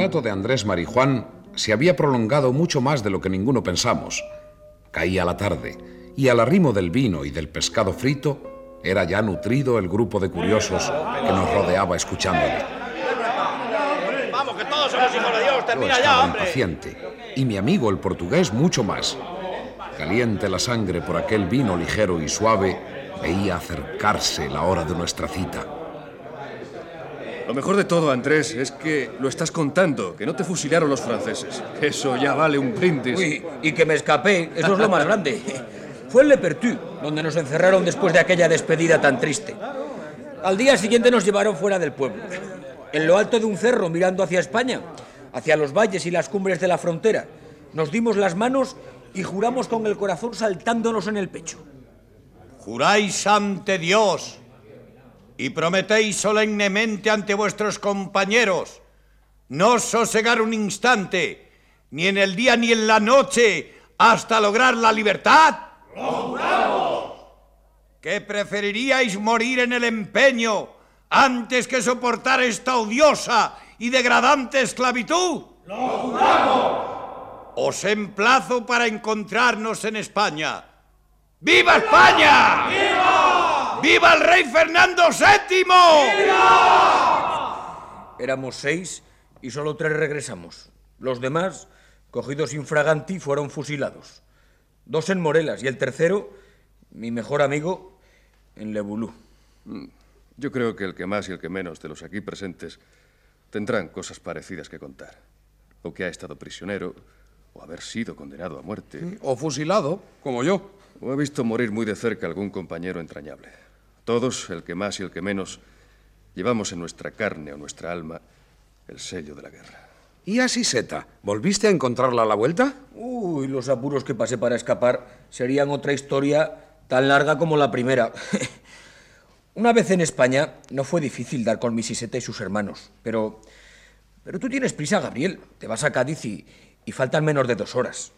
Relato de Andrés Marijuán se había prolongado mucho más de lo que ninguno pensamos. Caía la tarde y al arrimo del vino y del pescado frito era ya nutrido el grupo de curiosos que nos rodeaba escuchándole. Vamos, que todos somos hijos de Dios. Yo Termina ya, estaba hombre. impaciente y mi amigo el portugués mucho más. Caliente la sangre por aquel vino ligero y suave, veía acercarse la hora de nuestra cita. Lo mejor de todo, Andrés, es que lo estás contando, que no te fusilaron los franceses. Eso ya vale un brindis. Uy, y que me escapé, eso es lo más grande. Fue en Le Pertu, donde nos encerraron después de aquella despedida tan triste. Al día siguiente nos llevaron fuera del pueblo, en lo alto de un cerro mirando hacia España, hacia los valles y las cumbres de la frontera. Nos dimos las manos y juramos con el corazón saltándonos en el pecho. Juráis ante Dios y prometéis solemnemente ante vuestros compañeros no sosegar un instante, ni en el día ni en la noche, hasta lograr la libertad? ¡Lo juramos! ¿Que preferiríais morir en el empeño antes que soportar esta odiosa y degradante esclavitud? ¡Lo juramos! Os emplazo para encontrarnos en España. ¡Viva España! ¡Viva! ¡Viva el rey Fernando VII! ¡Viva! Éramos seis y solo tres regresamos. Los demás, cogidos infraganti, fueron fusilados. Dos en Morelas y el tercero, mi mejor amigo, en Lebulú. Mm, yo creo que el que más y el que menos de los aquí presentes tendrán cosas parecidas que contar. O que ha estado prisionero, o haber sido condenado a muerte. O fusilado, como yo. O ha visto morir muy de cerca algún compañero entrañable. Todos, el que más y el que menos, llevamos en nuestra carne o nuestra alma el sello de la guerra. ¿Y a Siseta? ¿Volviste a encontrarla a la vuelta? Uy, los apuros que pasé para escapar serían otra historia tan larga como la primera. Una vez en España no fue difícil dar con mi Siseta y sus hermanos, pero... Pero tú tienes prisa, Gabriel. Te vas a Cádiz y, y faltan menos de dos horas.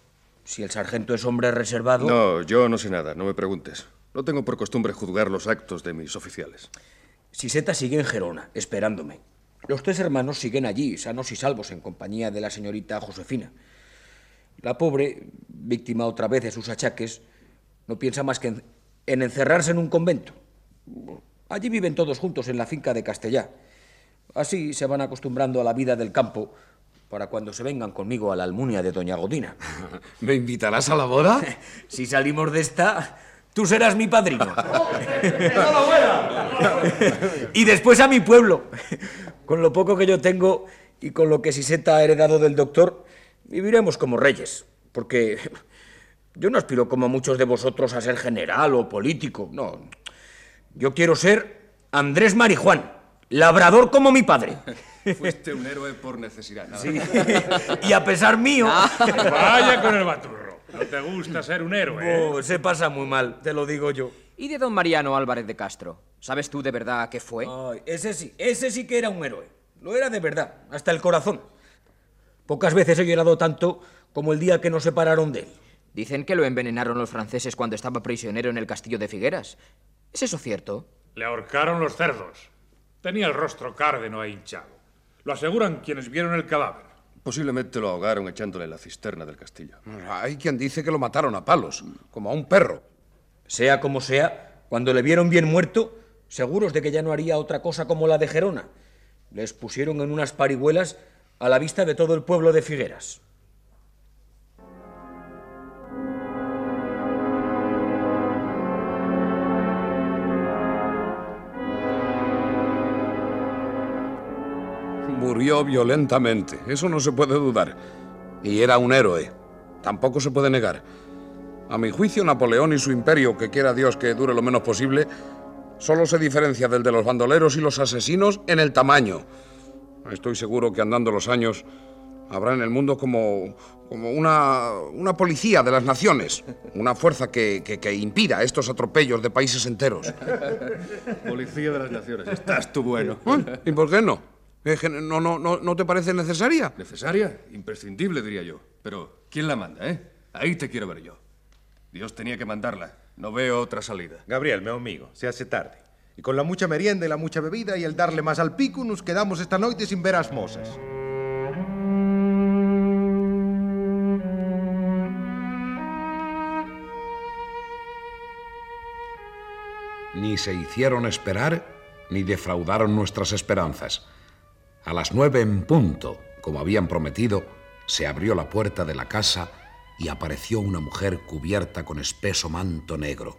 Si el sargento es hombre reservado... No, yo no sé nada, no me preguntes. No tengo por costumbre juzgar los actos de mis oficiales. Siseta sigue en Gerona, esperándome. Los tres hermanos siguen allí, sanos y salvos, en compañía de la señorita Josefina. La pobre, víctima otra vez de sus achaques, no piensa más que en, en encerrarse en un convento. Allí viven todos juntos en la finca de Castellá. Así se van acostumbrando a la vida del campo para cuando se vengan conmigo a la almunia de Doña Godina. ¿Me invitarás a la boda? si salimos de esta, tú serás mi padrino. y después a mi pueblo. Con lo poco que yo tengo y con lo que Siseta ha heredado del doctor, viviremos como reyes. Porque yo no aspiro como muchos de vosotros a ser general o político. No. Yo quiero ser Andrés Marijuán, labrador como mi padre. Fuiste un héroe por necesidad. ¿no? Sí. y a pesar mío. Vaya con el baturro. No te gusta ser un héroe. Oh, se pasa muy mal, te lo digo yo. ¿Y de don Mariano Álvarez de Castro? ¿Sabes tú de verdad qué fue? Ay, ese sí, ese sí que era un héroe. Lo era de verdad, hasta el corazón. Pocas veces he llorado tanto como el día que nos separaron de él. Dicen que lo envenenaron los franceses cuando estaba prisionero en el castillo de Figueras. ¿Es eso cierto? Le ahorcaron los cerdos. Tenía el rostro cárdeno e hinchado. Lo aseguran quienes vieron el cadáver. Posiblemente lo ahogaron echándole en la cisterna del castillo. Hay quien dice que lo mataron a palos, como a un perro. Sea como sea, cuando le vieron bien muerto, seguros de que ya no haría otra cosa como la de Gerona, les pusieron en unas parihuelas a la vista de todo el pueblo de Figueras. Murió violentamente, eso no se puede dudar. Y era un héroe, tampoco se puede negar. A mi juicio, Napoleón y su imperio, que quiera Dios que dure lo menos posible, solo se diferencia del de los bandoleros y los asesinos en el tamaño. Estoy seguro que andando los años habrá en el mundo como, como una, una policía de las naciones, una fuerza que, que, que impida estos atropellos de países enteros. Policía de las naciones, estás tú bueno. ¿Y por qué no? ¿No, no, no, ¿No te parece necesaria? ¿Necesaria? Imprescindible, diría yo. Pero, ¿quién la manda, eh? Ahí te quiero ver yo. Dios tenía que mandarla. No veo otra salida. Gabriel, meu amigo, se hace tarde. Y con la mucha merienda y la mucha bebida y el darle más al pico, nos quedamos esta noche sin ver as mosas. Ni se hicieron esperar, ni defraudaron nuestras esperanzas. A las nueve en punto, como habían prometido, se abrió la puerta de la casa y apareció una mujer cubierta con espeso manto negro.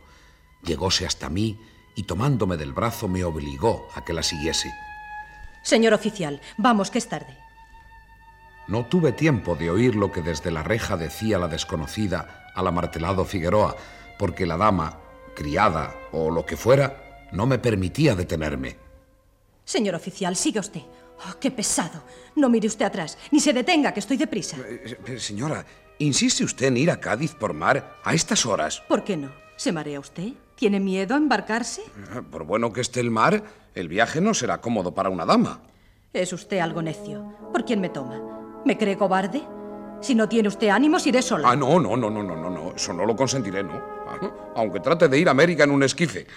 Llegóse hasta mí y tomándome del brazo me obligó a que la siguiese. Señor oficial, vamos, que es tarde. No tuve tiempo de oír lo que desde la reja decía la desconocida al amartelado Figueroa, porque la dama, criada o lo que fuera, no me permitía detenerme. Señor oficial, siga usted. Oh, ¡Qué pesado! No mire usted atrás, ni se detenga, que estoy deprisa. Eh, señora, ¿insiste usted en ir a Cádiz por mar a estas horas? ¿Por qué no? ¿Se marea usted? ¿Tiene miedo a embarcarse? Por bueno que esté el mar, el viaje no será cómodo para una dama. Es usted algo necio. ¿Por quién me toma? ¿Me cree cobarde? Si no tiene usted ánimos, iré sola. Ah, no, no, no, no, no, no, no. Eso no lo consentiré, no. Ah, Aunque trate de ir a América en un esquife.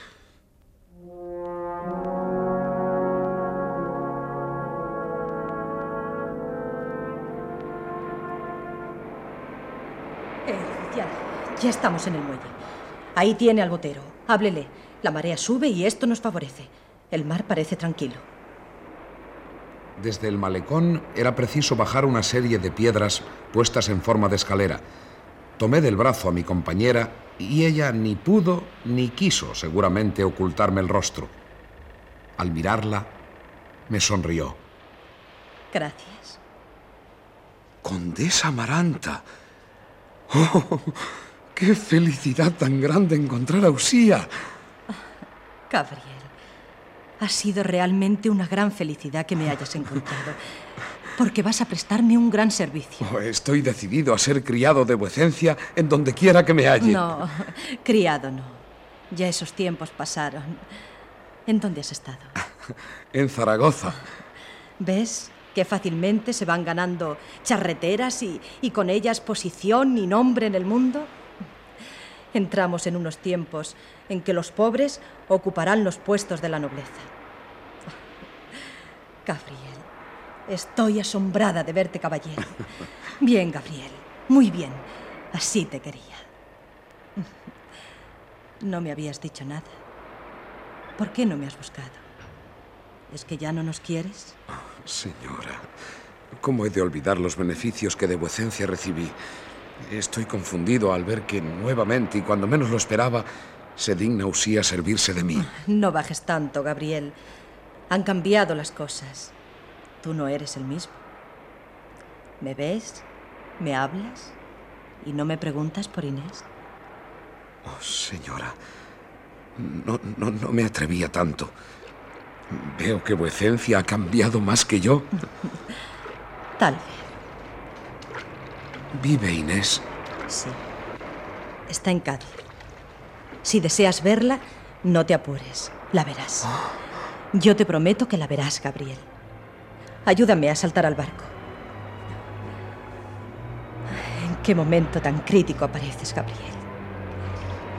Ya estamos en el muelle. Ahí tiene al botero. Háblele. La marea sube y esto nos favorece. El mar parece tranquilo. Desde el malecón era preciso bajar una serie de piedras puestas en forma de escalera. Tomé del brazo a mi compañera y ella ni pudo ni quiso seguramente ocultarme el rostro. Al mirarla, me sonrió. Gracias. Condesa Amaranta. ¡Oh! ¡Qué felicidad tan grande encontrar a Usía! Gabriel, ha sido realmente una gran felicidad que me hayas encontrado, porque vas a prestarme un gran servicio. Oh, estoy decidido a ser criado de vuecencia en donde quiera que me halle. No, criado no. Ya esos tiempos pasaron. ¿En dónde has estado? En Zaragoza. ¿Ves? que fácilmente se van ganando charreteras y, y, con ellas posición y nombre en el mundo? Entramos en unos tiempos en que los pobres ocuparán los puestos de la nobleza. Gabriel, estoy asombrada de verte caballero. Bien, Gabriel, muy bien. Así te quería. No me habías dicho nada. ¿Por qué no me has buscado? ¿Es que ya no nos quieres? Señora, ¿cómo he de olvidar los beneficios que de vuecencia recibí? Estoy confundido al ver que nuevamente y cuando menos lo esperaba, se digna Usía servirse de mí. No bajes tanto, Gabriel. Han cambiado las cosas. Tú no eres el mismo. ¿Me ves? ¿Me hablas? ¿Y no me preguntas por Inés? Oh, señora, no, no, no me atrevía tanto. Veo que vuecencia ha cambiado más que yo. Tal vez. ¿Vive Inés? Sí. Está en Cádiz. Si deseas verla, no te apures. La verás. Yo te prometo que la verás, Gabriel. Ayúdame a saltar al barco. ¿En qué momento tan crítico apareces, Gabriel?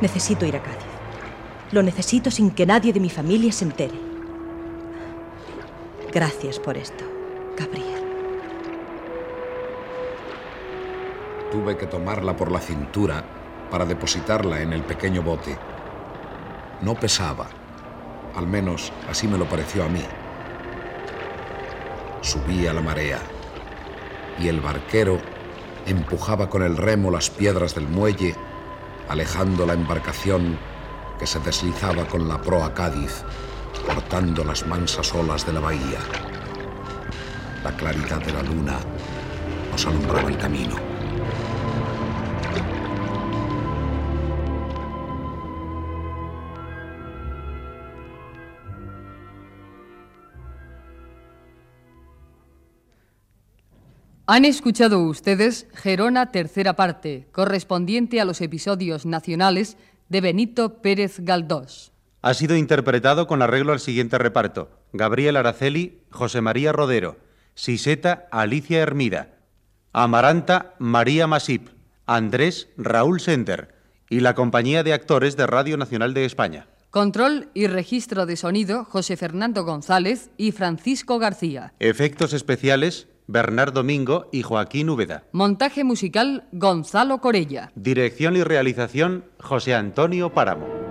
Necesito ir a Cádiz. Lo necesito sin que nadie de mi familia se entere. Gracias por esto, Gabriel. Tuve que tomarla por la cintura para depositarla en el pequeño bote. No pesaba, al menos así me lo pareció a mí. Subía la marea y el barquero empujaba con el remo las piedras del muelle, alejando la embarcación que se deslizaba con la proa Cádiz, cortando las mansas olas de la bahía. La claridad de la luna nos alumbraba el camino. Han escuchado ustedes Gerona tercera parte, correspondiente a los episodios nacionales de Benito Pérez Galdós. Ha sido interpretado con arreglo al siguiente reparto. Gabriel Araceli, José María Rodero, Siseta, Alicia Hermida, Amaranta, María Masip, Andrés, Raúl Sender y la compañía de actores de Radio Nacional de España. Control y registro de sonido, José Fernando González y Francisco García. Efectos especiales, Bernard Domingo y Joaquín Úbeda. Montaje musical, Gonzalo Corella. Dirección y realización, José Antonio Páramo.